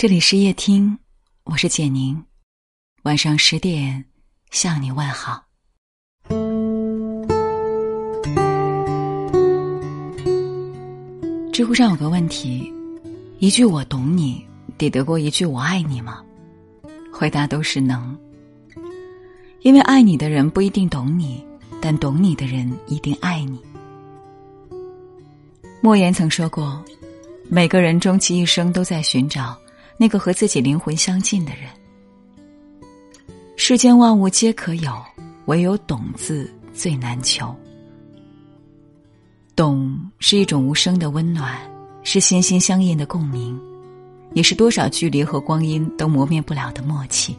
这里是夜听，我是简宁。晚上十点向你问好。知乎上有个问题：一句“我懂你”抵得过一句“我爱你”吗？回答都是能。因为爱你的人不一定懂你，但懂你的人一定爱你。莫言曾说过：“每个人终其一生都在寻找。”那个和自己灵魂相近的人，世间万物皆可有，唯有“懂”字最难求。懂是一种无声的温暖，是心心相印的共鸣，也是多少距离和光阴都磨灭不了的默契。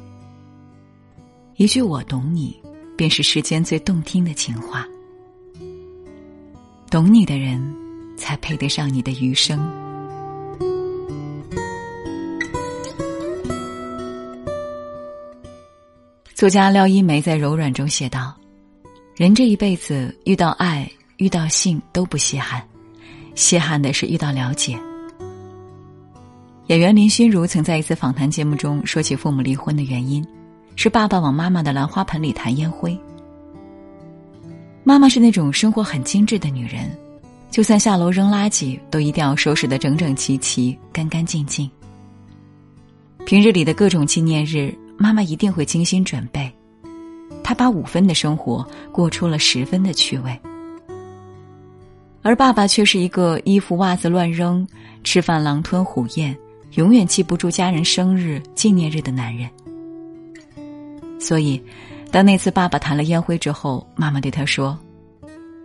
一句“我懂你”，便是世间最动听的情话。懂你的人，才配得上你的余生。作家廖一梅在《柔软》中写道：“人这一辈子遇到爱、遇到性都不稀罕，稀罕的是遇到了解。”演员林心如曾在一次访谈节目中说起父母离婚的原因，是爸爸往妈妈的兰花盆里弹烟灰。妈妈是那种生活很精致的女人，就算下楼扔垃圾，都一定要收拾得整整齐齐、干干净净。平日里的各种纪念日。妈妈一定会精心准备，她把五分的生活过出了十分的趣味，而爸爸却是一个衣服袜子乱扔、吃饭狼吞虎咽、永远记不住家人生日纪念日的男人。所以，当那次爸爸弹了烟灰之后，妈妈对他说：“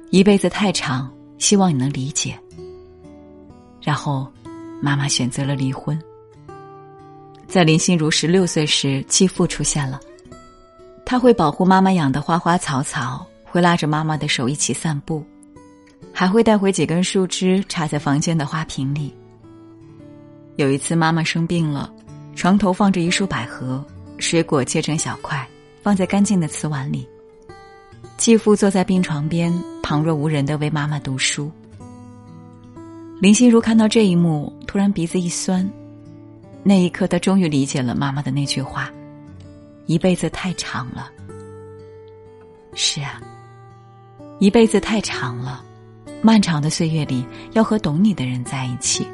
一辈子太长，希望你能理解。”然后，妈妈选择了离婚。在林心如十六岁时，继父出现了。他会保护妈妈养的花花草草，会拉着妈妈的手一起散步，还会带回几根树枝插在房间的花瓶里。有一次妈妈生病了，床头放着一束百合，水果切成小块，放在干净的瓷碗里。继父坐在病床边，旁若无人的为妈妈读书。林心如看到这一幕，突然鼻子一酸。那一刻，他终于理解了妈妈的那句话：“一辈子太长了。”是啊，一辈子太长了，漫长的岁月里，要和懂你的人在一起。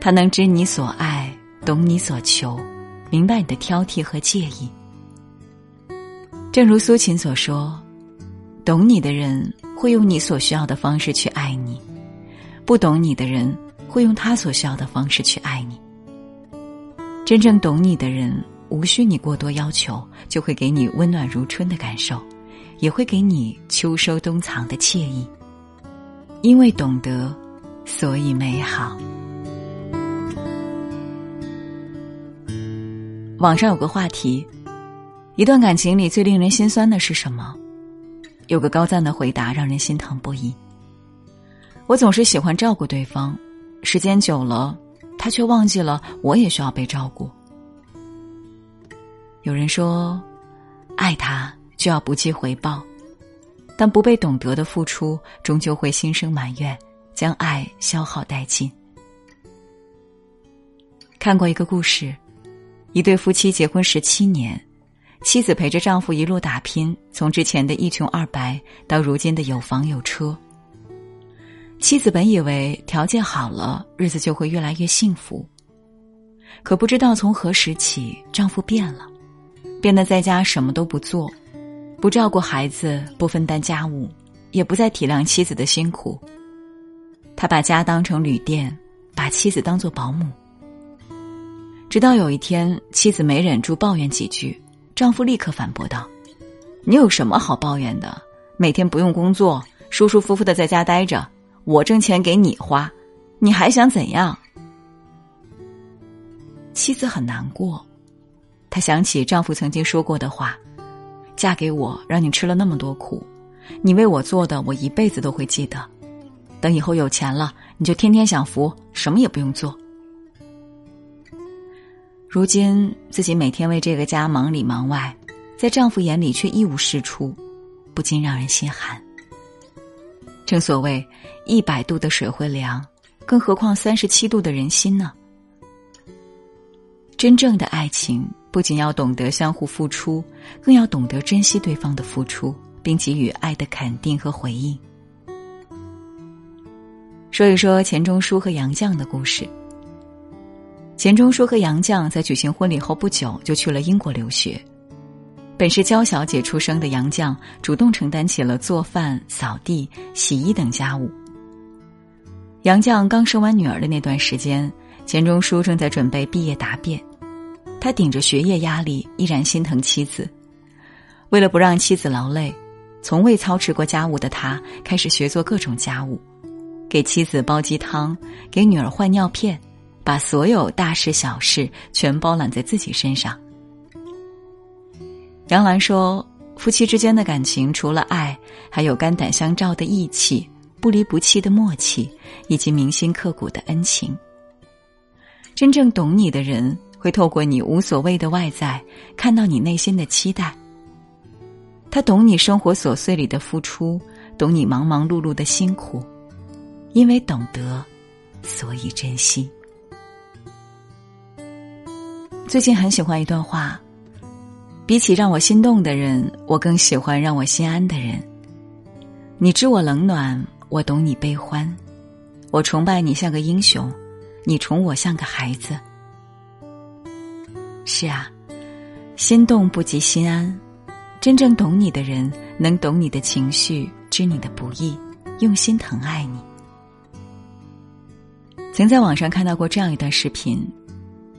他能知你所爱，懂你所求，明白你的挑剔和介意。正如苏秦所说：“懂你的人会用你所需要的方式去爱你，不懂你的人会用他所需要的方式去爱你。”真正懂你的人，无需你过多要求，就会给你温暖如春的感受，也会给你秋收冬藏的惬意。因为懂得，所以美好。网上有个话题：一段感情里最令人心酸的是什么？有个高赞的回答让人心疼不已。我总是喜欢照顾对方，时间久了。他却忘记了，我也需要被照顾。有人说，爱他就要不计回报，但不被懂得的付出，终究会心生埋怨，将爱消耗殆尽。看过一个故事，一对夫妻结婚十七年，妻子陪着丈夫一路打拼，从之前的一穷二白到如今的有房有车。妻子本以为条件好了，日子就会越来越幸福。可不知道从何时起，丈夫变了，变得在家什么都不做，不照顾孩子，不分担家务，也不再体谅妻子的辛苦。他把家当成旅店，把妻子当做保姆。直到有一天，妻子没忍住抱怨几句，丈夫立刻反驳道：“你有什么好抱怨的？每天不用工作，舒舒服服的在家待着。”我挣钱给你花，你还想怎样？妻子很难过，她想起丈夫曾经说过的话：“嫁给我，让你吃了那么多苦，你为我做的，我一辈子都会记得。等以后有钱了，你就天天享福，什么也不用做。”如今自己每天为这个家忙里忙外，在丈夫眼里却一无是处，不禁让人心寒。正所谓，一百度的水会凉，更何况三十七度的人心呢？真正的爱情不仅要懂得相互付出，更要懂得珍惜对方的付出，并给予爱的肯定和回应。说一说钱钟书和杨绛的故事。钱钟书和杨绛在举行婚礼后不久就去了英国留学。本是娇小姐出生的杨绛，主动承担起了做饭、扫地、洗衣等家务。杨绛刚生完女儿的那段时间，钱钟书正在准备毕业答辩，他顶着学业压力，依然心疼妻子。为了不让妻子劳累，从未操持过家务的他，开始学做各种家务。给妻子煲鸡汤，给女儿换尿片，把所有大事小事全包揽在自己身上。杨澜说：“夫妻之间的感情，除了爱，还有肝胆相照的义气、不离不弃的默契，以及铭心刻骨的恩情。真正懂你的人，会透过你无所谓的外在，看到你内心的期待。他懂你生活琐碎里的付出，懂你忙忙碌碌的辛苦。”因为懂得，所以珍惜。最近很喜欢一段话：比起让我心动的人，我更喜欢让我心安的人。你知我冷暖，我懂你悲欢。我崇拜你像个英雄，你宠我像个孩子。是啊，心动不及心安。真正懂你的人，能懂你的情绪，知你的不易，用心疼爱你。曾在网上看到过这样一段视频：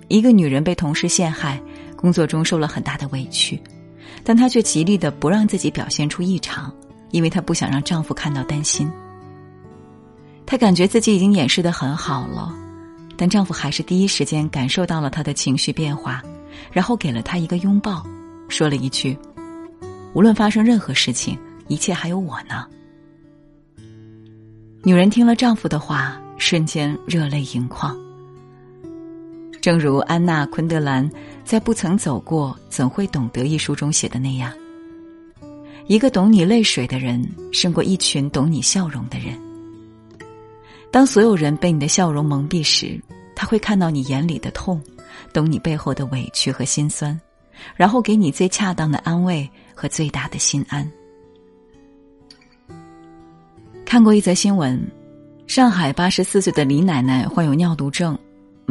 一个女人被同事陷害，工作中受了很大的委屈，但她却极力的不让自己表现出异常，因为她不想让丈夫看到担心。她感觉自己已经掩饰的很好了，但丈夫还是第一时间感受到了她的情绪变化，然后给了她一个拥抱，说了一句：“无论发生任何事情，一切还有我呢。”女人听了丈夫的话。瞬间热泪盈眶。正如安娜·昆德兰在《不曾走过，怎会懂得》一书中写的那样：“一个懂你泪水的人，胜过一群懂你笑容的人。当所有人被你的笑容蒙蔽时，他会看到你眼里的痛，懂你背后的委屈和心酸，然后给你最恰当的安慰和最大的心安。”看过一则新闻。上海八十四岁的李奶奶患有尿毒症，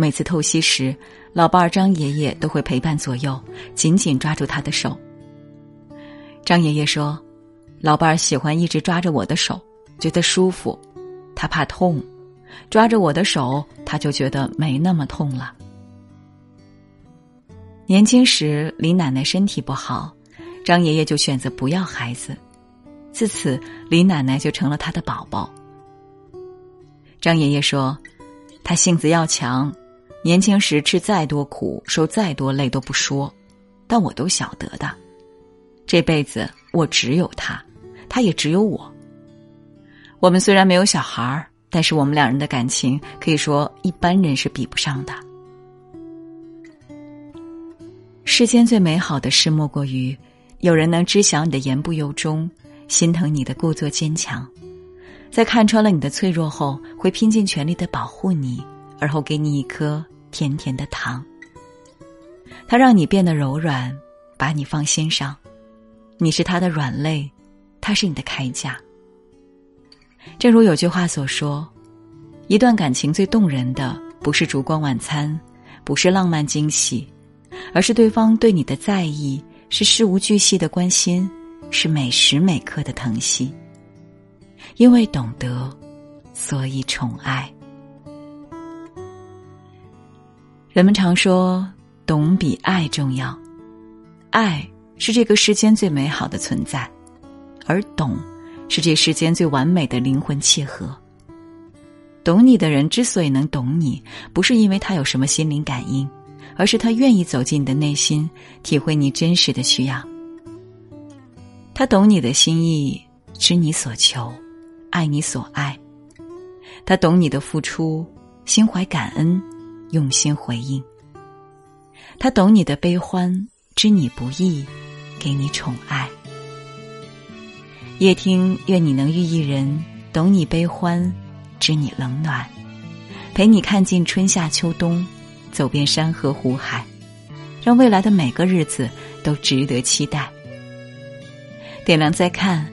每次透析时，老伴儿张爷爷都会陪伴左右，紧紧抓住他的手。张爷爷说：“老伴儿喜欢一直抓着我的手，觉得舒服；他怕痛，抓着我的手，他就觉得没那么痛了。”年轻时，李奶奶身体不好，张爷爷就选择不要孩子，自此，李奶奶就成了他的宝宝。张爷爷说：“他性子要强，年轻时吃再多苦，受再多累都不说，但我都晓得的。这辈子我只有他，他也只有我。我们虽然没有小孩儿，但是我们两人的感情可以说一般人是比不上的。世间最美好的事，莫过于有人能知晓你的言不由衷，心疼你的故作坚强。”在看穿了你的脆弱后，会拼尽全力的保护你，而后给你一颗甜甜的糖。他让你变得柔软，把你放心上，你是他的软肋，他是你的铠甲。正如有句话所说：“一段感情最动人的，不是烛光晚餐，不是浪漫惊喜，而是对方对你的在意，是事无巨细的关心，是每时每刻的疼惜。”因为懂得，所以宠爱。人们常说，懂比爱重要。爱是这个世间最美好的存在，而懂，是这世间最完美的灵魂契合。懂你的人之所以能懂你，不是因为他有什么心灵感应，而是他愿意走进你的内心，体会你真实的需要。他懂你的心意，知你所求。爱你所爱，他懂你的付出，心怀感恩，用心回应。他懂你的悲欢，知你不易，给你宠爱。夜听，愿你能遇一人，懂你悲欢，知你冷暖，陪你看尽春夏秋冬，走遍山河湖海，让未来的每个日子都值得期待。点亮再看，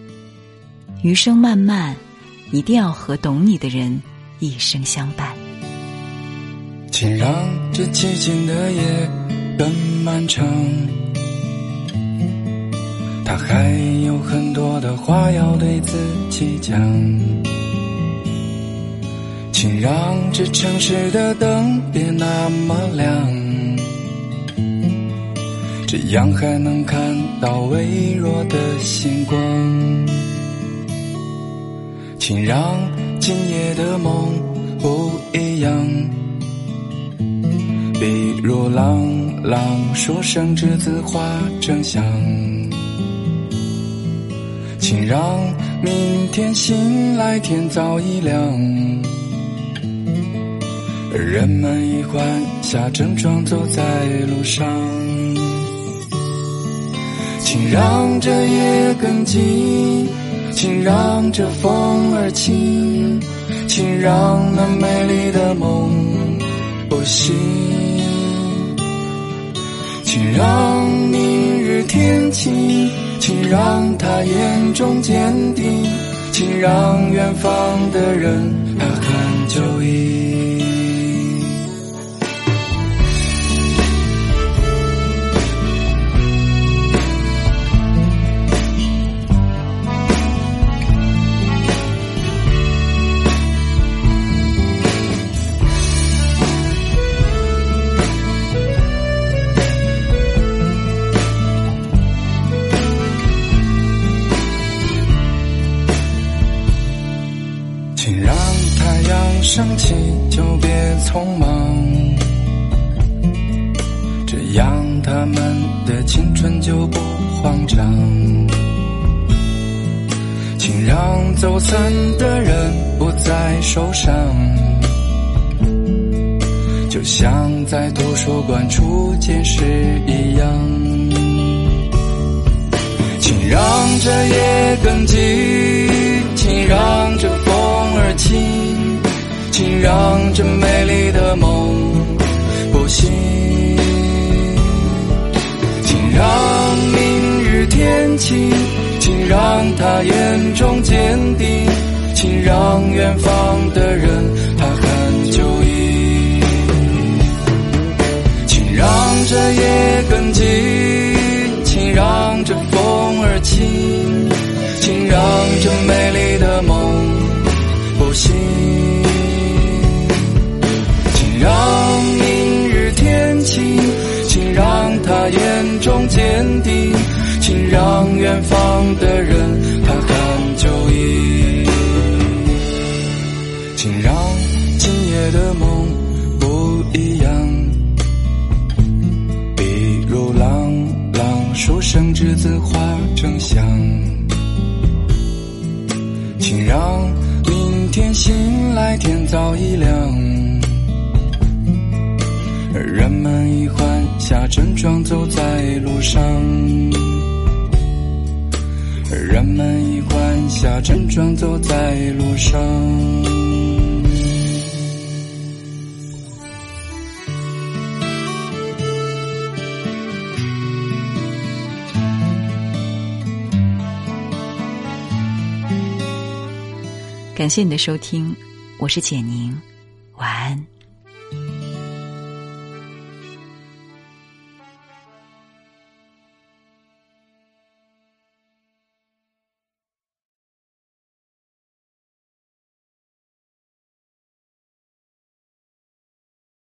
余生漫漫，一定要和懂你的人一生相伴。请让这寂静的夜更漫长。他还有很多的话要对自己讲。请让这城市的灯别那么亮，这样还能看到微弱的星光。请让今夜的梦如朗朗书声栀子花正香。请让明天醒来天早已亮。人们已换下正装走在路上，请让这夜更静，请让这风儿轻，请让那美丽的梦不醒，请让明日天晴，请让他眼中坚定，请让远方的人他看就已。匆忙，这样他们的青春就不慌张。请让走散的人不再受伤，就像在图书馆初见时一样。请让这夜更静，请让这风儿轻。请让这美丽让明天醒来天早已亮。人们已换下正装走在路上，人们已换下正装走在路上。感谢你的收听，我是简宁，晚安。